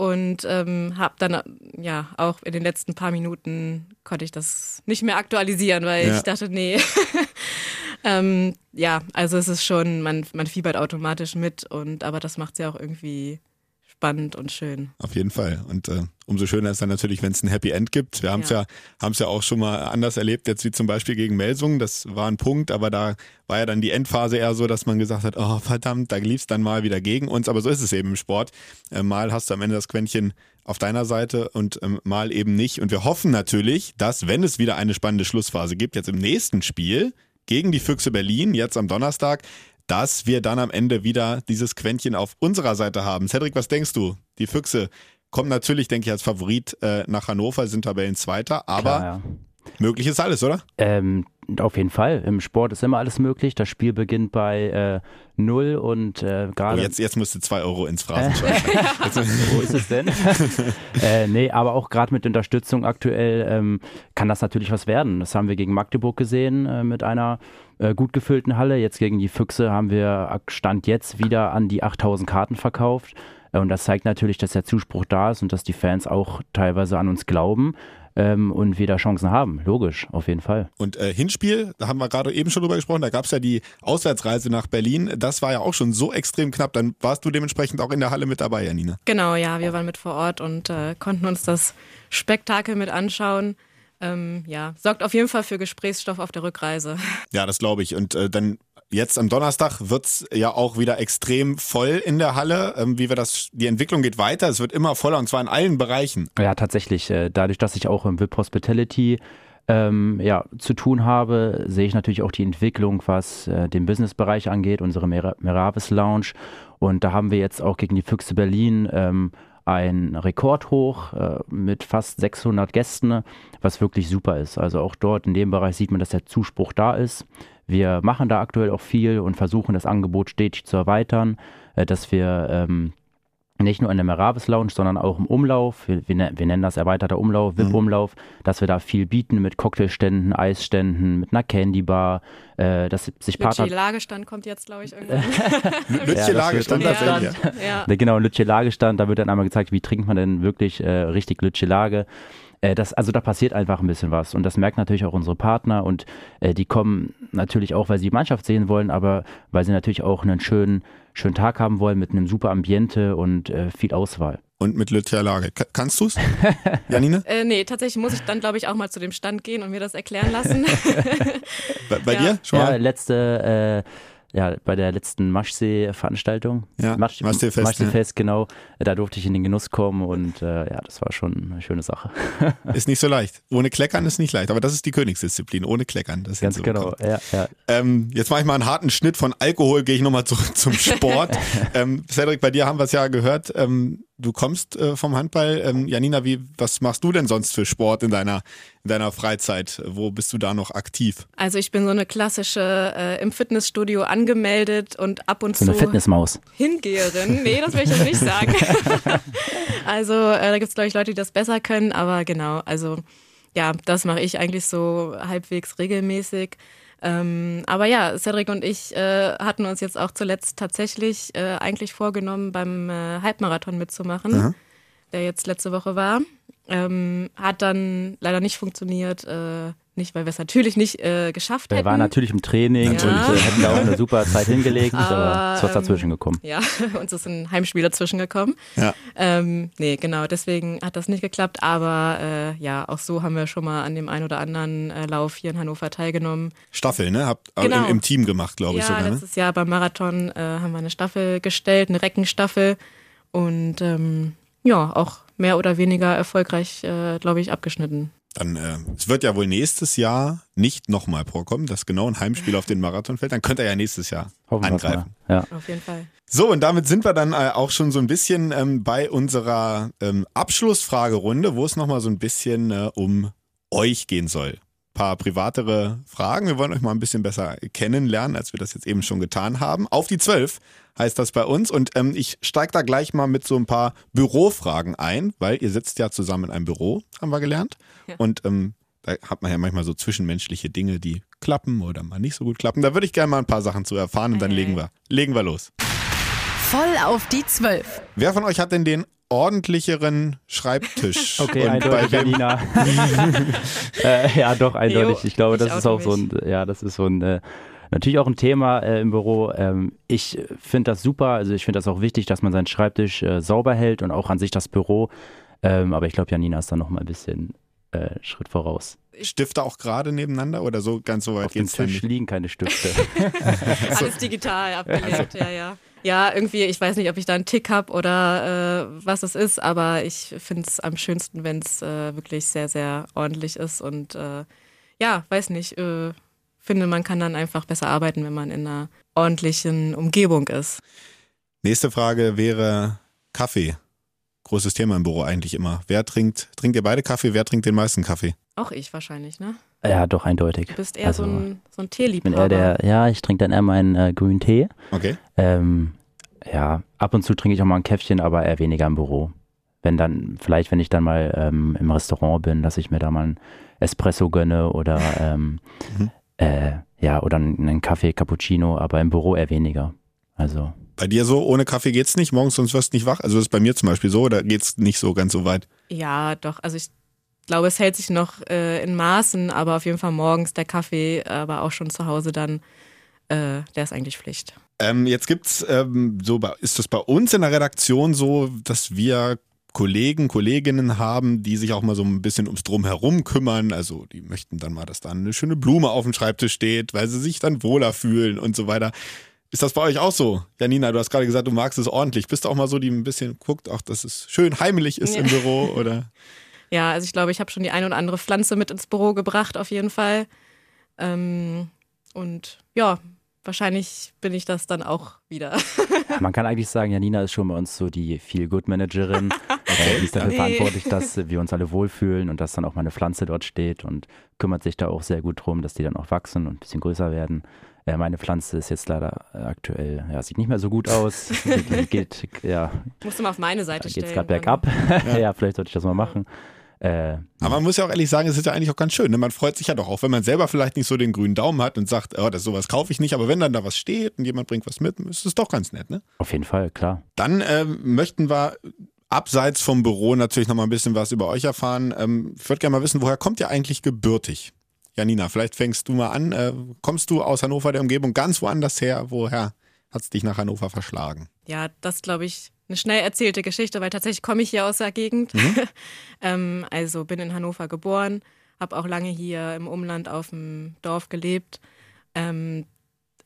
und ähm, habe dann äh, ja auch in den letzten paar Minuten konnte ich das nicht mehr aktualisieren, weil ja. ich dachte, nee. ähm, ja, also es ist schon, man, man fiebert automatisch mit und aber das macht es ja auch irgendwie spannend und schön. Auf jeden Fall. Und äh, umso schöner ist dann natürlich, wenn es ein Happy End gibt. Wir haben es ja, ja haben es ja auch schon mal anders erlebt, jetzt wie zum Beispiel gegen Melsung. Das war ein Punkt, aber da war ja dann die Endphase eher so, dass man gesagt hat, oh verdammt, da lief es dann mal wieder gegen uns. Aber so ist es eben im Sport. Äh, mal hast du am Ende das Quäntchen auf deiner Seite und ähm, mal eben nicht. Und wir hoffen natürlich, dass, wenn es wieder eine spannende Schlussphase gibt, jetzt im nächsten Spiel gegen die Füchse Berlin, jetzt am Donnerstag, dass wir dann am Ende wieder dieses Quäntchen auf unserer Seite haben. Cedric, was denkst du? Die Füchse kommen natürlich, denke ich, als Favorit äh, nach Hannover, sind Tabellenzweiter, aber Klar, ja. Möglich ist alles, oder? Ähm, auf jeden Fall. Im Sport ist immer alles möglich. Das Spiel beginnt bei äh, null und äh, gerade. Oh, jetzt, jetzt musst du zwei Euro ins Phrasenschwein. Wo ist es denn? äh, nee, aber auch gerade mit Unterstützung aktuell ähm, kann das natürlich was werden. Das haben wir gegen Magdeburg gesehen äh, mit einer äh, gut gefüllten Halle. Jetzt gegen die Füchse haben wir Stand jetzt wieder an die 8000 Karten verkauft. Äh, und das zeigt natürlich, dass der Zuspruch da ist und dass die Fans auch teilweise an uns glauben ähm, und wir da Chancen haben. Logisch, auf jeden Fall. Und äh, Hinspiel, da haben wir gerade eben schon drüber gesprochen, da gab es ja die Auswärtsreise nach Berlin. Das war ja auch schon so extrem knapp. Dann warst du dementsprechend auch in der Halle mit dabei, Janina. Genau, ja, wir waren mit vor Ort und äh, konnten uns das Spektakel mit anschauen. Ähm, ja, sorgt auf jeden Fall für Gesprächsstoff auf der Rückreise. Ja, das glaube ich. Und äh, dann Jetzt am Donnerstag wird es ja auch wieder extrem voll in der Halle. Ähm, wie wir das, die Entwicklung geht weiter. Es wird immer voller und zwar in allen Bereichen. Ja, tatsächlich. Äh, dadurch, dass ich auch im VIP Hospitality ähm, ja, zu tun habe, sehe ich natürlich auch die Entwicklung, was äh, den Businessbereich angeht, unsere Mer Meravis Lounge. Und da haben wir jetzt auch gegen die Füchse Berlin ähm, ein Rekordhoch äh, mit fast 600 Gästen, was wirklich super ist. Also auch dort in dem Bereich sieht man, dass der Zuspruch da ist. Wir machen da aktuell auch viel und versuchen das Angebot stetig zu erweitern, äh, dass wir ähm, nicht nur in der Meravis Lounge, sondern auch im Umlauf, wir, wir, ne-, nennen das erweiterter Umlauf, VIP-Umlauf, mhm. dass wir da viel bieten mit Cocktailständen, Eisständen, mit einer Candy Bar, äh, dass sich Partner... Lütje Lagestand kommt jetzt, glaube ich, irgendwann. Lütje Lagestand, ja, ja. ja. Genau, Lütje Lagestand, da wird dann einmal gezeigt, wie trinkt man denn wirklich äh, richtig Lütje Lage. Äh, das, also da passiert einfach ein bisschen was und das merken natürlich auch unsere Partner und äh, die kommen natürlich auch, weil sie die Mannschaft sehen wollen, aber weil sie natürlich auch einen schönen, schönen Tag haben wollen mit einem super Ambiente und äh, viel Auswahl. Und mit Lütja Lage. Kannst du's, Janine? äh, nee, tatsächlich muss ich dann, glaube ich, auch mal zu dem Stand gehen und mir das erklären lassen. bei, bei ja. dir? Schon ja, letzte äh, ja, bei der letzten Maschsee-Veranstaltung, ja, Masch Maschsee-Fest, Maschsee-Fest, ja. genau, da durfte ich in den Genuss kommen und äh, ja, das war schon eine schöne Sache. ist nicht so leicht. Ohne Kleckern ist nicht leicht, aber das ist die Königsdisziplin, ohne Kleckern. Das Ganz genau, ja, ja. Ähm, jetzt mache ich mal einen harten Schnitt von Alkohol, gehe ich nochmal zurück zum Sport. ähm, Cedric, bei dir haben wir es ja gehört, ähm, du kommst äh, vom Handball. Ähm, Janina, wie, was machst du denn sonst für Sport in deiner, in deiner Freizeit? Wo bist du da noch aktiv? Also ich bin so eine klassische äh, im Fitnessstudio angemeldet und ab und so zu eine Fitnessmaus. Hingeherin. Nee, das will ich jetzt nicht sagen. also äh, da gibt es, glaube ich, Leute, die das besser können, aber genau, also ja, das mache ich eigentlich so halbwegs regelmäßig. Ähm, aber ja, Cedric und ich äh, hatten uns jetzt auch zuletzt tatsächlich äh, eigentlich vorgenommen, beim äh, Halbmarathon mitzumachen, Aha. der jetzt letzte Woche war. Ähm, hat dann leider nicht funktioniert. Äh, nicht, weil wir es natürlich nicht äh, geschafft hätten. Wir waren natürlich im Training ja. und äh, hätten da auch eine super Zeit hingelegt, aber, aber es ist was dazwischen ähm, gekommen. Ja, uns ist ein Heimspiel dazwischen gekommen. Ja. Ähm, nee, genau, deswegen hat das nicht geklappt, aber äh, ja, auch so haben wir schon mal an dem einen oder anderen äh, Lauf hier in Hannover teilgenommen. Staffel, ne? Habt genau. im, im, Team gemacht, glaube ja, ich sogar. Ja, letztes ne? Jahr beim Marathon äh, haben wir eine Staffel gestellt, eine Reckenstaffel und ähm, ja, auch mehr oder weniger erfolgreich, äh, glaube ich, abgeschnitten. Dann, äh, es wird ja wohl nächstes Jahr nicht nochmal vorkommen, dass genau ein Heimspiel auf den Marathon fällt. Dann könnte er ja nächstes Jahr Hoffen angreifen. Ja. Auf jeden Fall. So, und damit sind wir dann äh, auch schon so ein bisschen ähm, bei unserer ähm, Abschlussfragerunde, wo es nochmal so ein bisschen äh, um euch gehen soll. Ein paar privatere Fragen. Wir wollen euch mal ein bisschen besser kennenlernen, als wir das jetzt eben schon getan haben. Auf die zwölf heißt das bei uns. Und ähm, ich steige da gleich mal mit so ein paar Bürofragen ein, weil ihr sitzt ja zusammen in einem Büro, haben wir gelernt. Ja. Und ähm, da hat man ja manchmal so zwischenmenschliche Dinge, die klappen oder mal nicht so gut klappen. Da würde ich gerne mal ein paar Sachen zu erfahren und dann legen wir, legen wir los. Voll auf die Zwölf. Wer von euch hat denn den ordentlicheren Schreibtisch? Okay, und eindeutig Janina. äh, ja, doch, eindeutig. Ich glaube, das ist auch so ein, ja, das ist so ein äh, Natürlich auch ein Thema äh, im Büro. Ähm, ich finde das super. Also ich finde das auch wichtig, dass man seinen Schreibtisch äh, sauber hält und auch an sich das Büro. Ähm, aber ich glaube, Janina ist da noch mal ein bisschen äh, Schritt voraus. Stifte auch gerade nebeneinander oder so ganz so weit Auf dem Tisch liegen keine Stifte. Alles digital abgelegt, ja, ja. Ja, irgendwie, ich weiß nicht, ob ich da einen Tick habe oder äh, was es ist, aber ich finde es am schönsten, wenn es äh, wirklich sehr, sehr ordentlich ist und äh, ja, weiß nicht, äh, finde, man kann dann einfach besser arbeiten, wenn man in einer ordentlichen Umgebung ist. Nächste Frage wäre Kaffee. Großes Thema im Büro eigentlich immer. Wer trinkt, trinkt ihr beide Kaffee? Wer trinkt den meisten Kaffee? Auch ich wahrscheinlich, ne? Ja, doch, eindeutig. Du bist eher Also, so ein, so ein bin Teeliebhaber. eher der, ja, ich trinke dann eher meinen äh, grünen Tee. Okay. Ähm, ja, ab und zu trinke ich auch mal ein Käffchen, aber eher weniger im Büro. Wenn dann, vielleicht wenn ich dann mal ähm, im Restaurant bin, dass ich mir da mal einen Espresso gönne oder ähm, Mhm. äh, ja, oder einen einen Kaffee, Cappuccino, aber im Büro eher weniger. Also, Bei dir so, ohne Kaffee geht's nicht, morgens sonst wirst du nicht wach. Also das ist bei mir zum Beispiel so, da geht's nicht so ganz so weit. Ja, doch. Also ich glaube, es hält sich noch äh, in Maßen, aber auf jeden Fall morgens der Kaffee, aber auch schon zu Hause dann, äh, der ist eigentlich Pflicht. Ähm, jetzt gibt's ähm, so, bei- ist das bei uns in der Redaktion so, dass wir Kollegen, Kolleginnen haben, die sich auch mal so ein bisschen ums Drumherum kümmern. Also die möchten dann mal, dass da eine schöne Blume auf dem Schreibtisch steht, weil sie sich dann wohler fühlen und so weiter. Ist das bei euch auch so? Janina, du hast gerade gesagt, du magst es ordentlich. Bist du auch mal so, die ein bisschen guckt, auch dass es schön heimelig ist im Ja. Büro oder? Ja, also ich glaube, ich habe schon die eine oder andere Pflanze mit ins Büro gebracht, auf jeden Fall. Ähm, und ja, wahrscheinlich bin ich das dann auch wieder. ja, man kann eigentlich sagen, Janina ist schon bei uns so die Feel-Good-Managerin. äh, die ist dafür Nee. verantwortlich, dass wir uns alle wohlfühlen und dass dann auch mal eine Pflanze dort steht und kümmert sich da auch sehr gut drum, dass die dann auch wachsen und ein bisschen größer werden. Äh, meine Pflanze ist jetzt leider äh, aktuell, ja, sieht nicht mehr so gut aus. Die geht, ja, Musst du mal auf meine Seite geht stellen. es gerade bergab. ja. vielleicht sollte ich das mal machen. Äh, Aber man muss ja auch ehrlich sagen, es ist ja eigentlich auch ganz schön. Ne? Man freut sich ja doch auch, wenn man selber vielleicht nicht so den grünen Daumen hat und sagt, oh, das sowas kaufe ich nicht, aber wenn dann da was steht und jemand bringt was mit, ist es doch ganz nett, ne? auf jeden Fall, klar. Dann ähm, möchten wir abseits vom Büro natürlich noch mal ein bisschen was über euch erfahren. Ähm, ich würde gerne mal wissen, woher kommt ihr eigentlich gebürtig? Janina, vielleicht fängst du mal an. Äh, kommst du aus Hannover der Umgebung ganz woanders her? Woher hat es dich nach Hannover verschlagen? Ja, das glaube ich eine schnell erzählte Geschichte, weil tatsächlich komme ich hier aus der Gegend. ähm, also bin in Hannover geboren, habe auch lange hier im Umland auf dem Dorf gelebt. Ähm,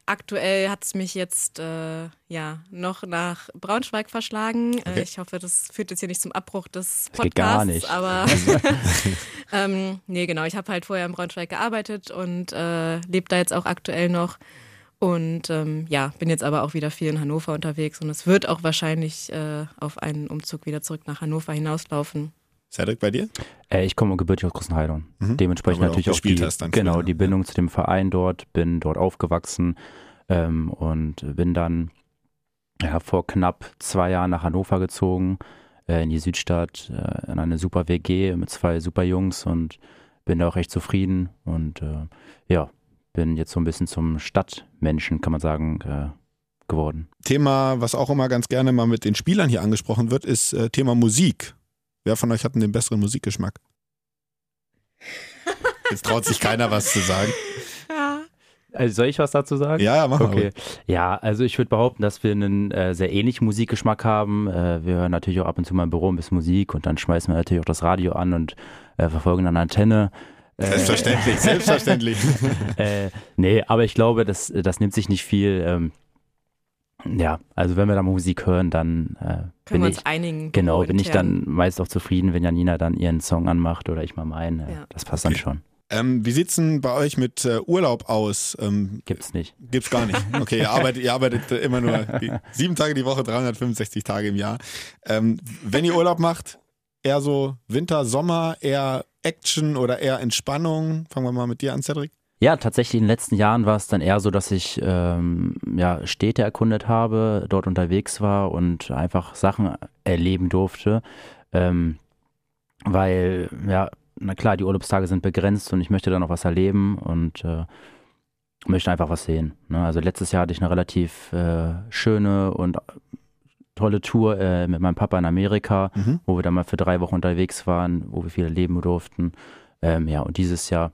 aktuell hat es mich jetzt äh, ja noch nach Braunschweig verschlagen. Okay. Äh, ich hoffe, das führt jetzt hier nicht zum Abbruch des Das geht Podcasts. gar nicht. Aber ähm, nee, genau. Ich habe halt vorher in Braunschweig gearbeitet und äh, lebe da jetzt auch aktuell noch. Und ähm, ja, bin jetzt aber auch wieder viel in Hannover unterwegs und es wird auch wahrscheinlich äh, auf einen Umzug wieder zurück nach Hannover hinauslaufen. Cedric, bei dir? Äh, ich komme gebürtig aus Großenheidon. Mhm. Dementsprechend Aber du auch natürlich auch, die, hast genau, die ja. Bindung zu dem Verein dort, bin dort aufgewachsen ähm, und bin dann ja, vor knapp zwei Jahren nach Hannover gezogen, äh, in die Südstadt, äh, in eine super WG mit zwei super Jungs und bin da auch recht zufrieden und äh, ja, bin jetzt so ein bisschen zum Stadtmenschen, kann man sagen, äh, geworden. Thema, was auch immer ganz gerne mal mit den Spielern hier angesprochen wird, ist äh, Thema Musik. Wer von euch hat denn den besseren Musikgeschmack? Jetzt traut sich keiner was zu sagen. Also soll ich was dazu sagen? Ja, ja, mach mal. Okay. Ja, also ich würde behaupten, dass wir einen äh, sehr ähnlichen Musikgeschmack haben. Äh, wir hören natürlich auch ab und zu mal im Büro ein bisschen Musik und dann schmeißen wir natürlich auch das Radio an und äh, verfolgen eine Antenne. Äh, Selbstverständlich, selbstverständlich. äh, nee, aber ich glaube, das, das nimmt sich nicht viel. Ähm, ja, also wenn wir da Musik hören, dann äh, Können bin wir ich, uns einigen. genau, bin ich dann meist auch zufrieden, wenn Janina dann ihren Song anmacht oder ich mal meinen. Ja. Das passt Okay. dann schon. ähm, wie sieht's denn bei euch mit äh, Urlaub aus? Ähm, Gibt's nicht. Gibt's gar nicht. Okay, ihr arbeitet, ihr arbeitet immer nur sieben Tage die Woche, 365 Tage im Jahr. Ähm, wenn ihr Urlaub macht, eher so Winter, Sommer, eher Action oder eher Entspannung? Fangen wir mal mit dir an, Cedric. Ja, tatsächlich in den letzten Jahren war es dann eher so, dass ich ähm, ja, Städte erkundet habe, dort unterwegs war und einfach Sachen erleben durfte. Ähm, weil, ja, na klar, die Urlaubstage sind begrenzt und ich möchte dann noch was erleben und äh, möchte einfach was sehen. Ne? Also letztes Jahr hatte ich eine relativ äh, schöne und tolle Tour äh, mit meinem Papa in Amerika, Mhm. wo wir dann mal für drei Wochen unterwegs waren, wo wir viel erleben durften. Ähm, ja, und dieses Jahr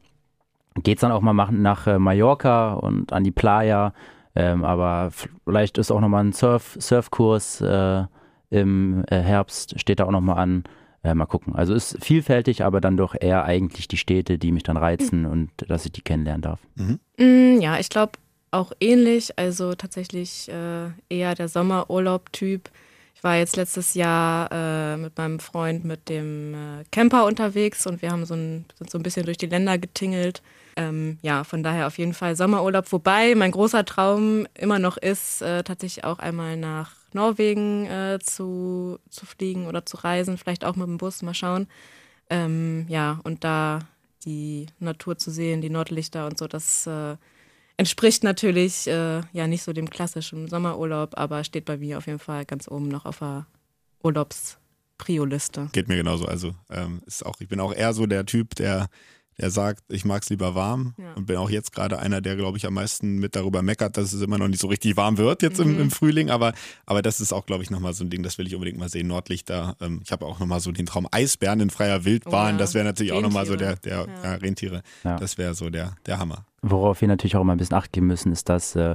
geht's dann auch mal machen nach äh, Mallorca und an die Playa. Ähm, aber vielleicht ist auch nochmal ein Surf, Surfkurs äh, im äh, Herbst, steht da auch nochmal an. Äh, mal gucken. Also ist vielfältig, aber dann doch eher eigentlich die Städte, die mich dann reizen und dass ich die kennenlernen darf. Mm, ja, ich glaube auch ähnlich. Also tatsächlich äh, eher der Sommerurlaub-Typ. Ich war jetzt letztes Jahr äh, mit meinem Freund mit dem äh, Camper unterwegs und wir haben so ein, sind so ein bisschen durch die Länder getingelt. Ähm, ja, von daher auf jeden Fall Sommerurlaub. Wobei mein großer Traum immer noch ist, äh, tatsächlich auch einmal nach Norwegen äh, zu, zu fliegen oder zu reisen, vielleicht auch mit dem Bus, mal schauen. Ähm, ja, und da die Natur zu sehen, die Nordlichter und so, das äh, entspricht natürlich äh, ja nicht so dem klassischen Sommerurlaub, aber steht bei mir auf jeden Fall ganz oben noch auf der Urlaubsprio-Liste. Geht mir genauso. Also ähm, ist auch, ich bin auch eher so der Typ, der er sagt, ich mag es lieber warm ja. und bin auch jetzt gerade einer, der, glaube ich, am meisten mit darüber meckert, dass es immer noch nicht so richtig warm wird jetzt mhm. im, im, Frühling. Aber, aber das ist auch, glaube ich, nochmal so ein Ding, das will ich unbedingt mal sehen. Nordlichter. Ähm, ich habe auch nochmal so den Traum Eisbären in freier Wildbahn. Oh, ja. Das wäre natürlich Rentiere. auch nochmal so der, der ja. Rentiere. Das wäre so der, der Hammer. Worauf wir natürlich auch immer ein bisschen acht geben müssen, ist, dass äh,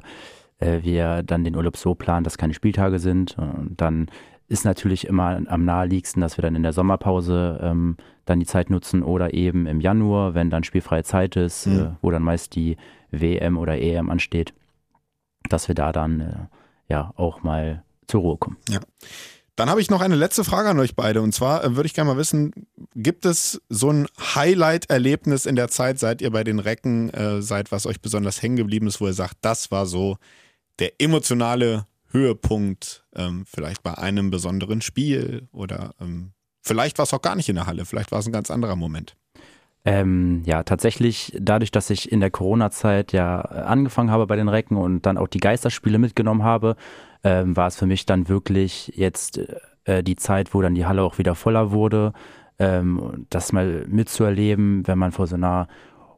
äh wir dann den Urlaub so planen, dass keine Spieltage sind und dann ist natürlich immer am naheliegendsten, dass wir dann in der Sommerpause ähm, dann die Zeit nutzen oder eben im Januar, wenn dann spielfreie Zeit ist, mhm. äh, wo dann meist die WM oder EM ansteht, dass wir da dann äh, ja auch mal zur Ruhe kommen. Ja. Dann habe ich noch eine letzte Frage an euch beide. Und zwar äh, würde ich gerne mal wissen, gibt es so ein Highlight-Erlebnis in der Zeit, seit ihr bei den Recken äh, seid, was euch besonders hängen geblieben ist, wo ihr sagt, das war so der emotionale Höhepunkt, ähm, vielleicht bei einem besonderen Spiel oder ähm, vielleicht war es auch gar nicht in der Halle, vielleicht war es ein ganz anderer Moment. Ähm, ja, tatsächlich, dadurch, dass ich in der Corona-Zeit ja angefangen habe bei den Recken und dann auch die Geisterspiele mitgenommen habe, ähm, war es für mich dann wirklich jetzt äh, die Zeit, wo dann die Halle auch wieder voller wurde, ähm, das mal mitzuerleben, wenn man vor so einer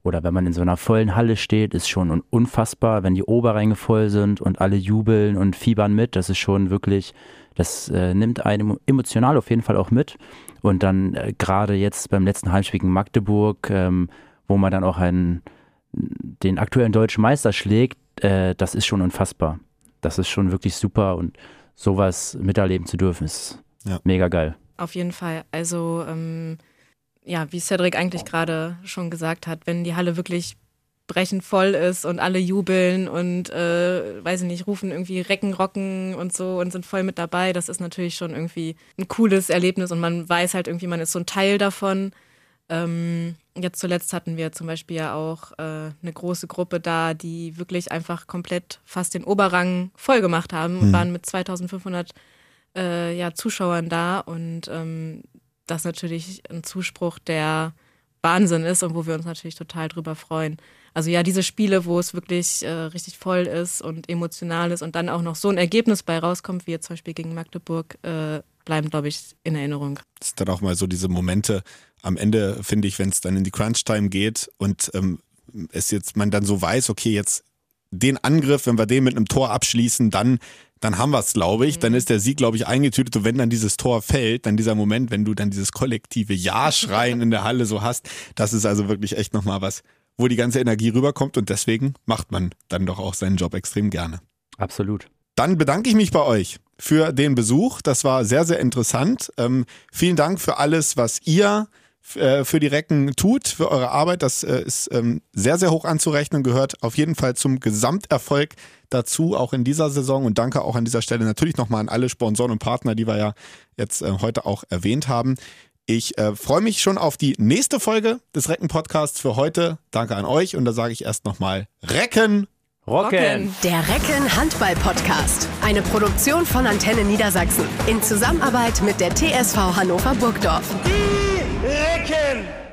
oder wenn man in so einer vollen Halle steht, ist schon unfassbar, wenn die Oberränge voll sind und alle jubeln und fiebern mit. Das ist schon wirklich, das äh, nimmt einen emotional auf jeden Fall auch mit. Und dann äh, gerade jetzt beim letzten Heimspiel gegen Magdeburg, ähm, wo man dann auch einen, den aktuellen deutschen Meister schlägt, äh, das ist schon unfassbar. Das ist schon wirklich super und sowas miterleben zu dürfen, ist ja. mega geil. Auf jeden Fall. Also ähm ja, wie Cedric eigentlich gerade schon gesagt hat, wenn die Halle wirklich brechend voll ist und alle jubeln und, äh, weiß ich nicht, rufen irgendwie Recken, Rocken und so und sind voll mit dabei, das ist natürlich schon irgendwie ein cooles Erlebnis und man weiß halt irgendwie, man ist so ein Teil davon. Ähm, jetzt zuletzt hatten wir zum Beispiel ja auch äh, eine große Gruppe da, die wirklich einfach komplett fast den Oberrang voll gemacht haben und mhm. waren mit 2500 äh, ja, Zuschauern da und ähm, das natürlich ein Zuspruch, der Wahnsinn ist und wo wir uns natürlich total drüber freuen. Also ja, diese Spiele, wo es wirklich äh, richtig voll ist und emotional ist und dann auch noch so ein Ergebnis bei rauskommt, wie jetzt zum Beispiel gegen Magdeburg, äh, bleiben, glaube ich, in Erinnerung. Das ist dann auch mal so diese Momente am Ende, finde ich, wenn es dann in die Crunch-Time geht und ähm, es jetzt man dann so weiß, okay, jetzt den Angriff, wenn wir den mit einem Tor abschließen, dann dann haben wir es, glaube ich. Dann mhm. ist der Sieg, glaube ich, eingetütet. Und wenn dann dieses Tor fällt, dann dieser Moment, wenn du dann dieses kollektive Ja-Schreien in der Halle so hast, das ist also wirklich echt nochmal was, wo die ganze Energie rüberkommt. Und deswegen macht man dann doch auch seinen Job extrem gerne. Absolut. Dann bedanke ich mich bei euch für den Besuch. Das war sehr, sehr interessant. Ähm, vielen Dank für alles, was ihr äh, für die Recken tut, für eure Arbeit. Das äh, ist ähm, sehr, sehr hoch anzurechnen, gehört auf jeden Fall zum Gesamterfolg dazu, auch in dieser Saison. Und danke auch an dieser Stelle natürlich nochmal an alle Sponsoren und Partner, die wir ja jetzt äh, heute auch erwähnt haben. Ich äh, freue mich schon auf die nächste Folge des Recken-Podcasts für heute. Danke an euch und da sage ich erst nochmal Recken. Rocken. Der Recken Handball Podcast. Eine Produktion von Antenne Niedersachsen in Zusammenarbeit mit der TSV Hannover Burgdorf. Die Recken.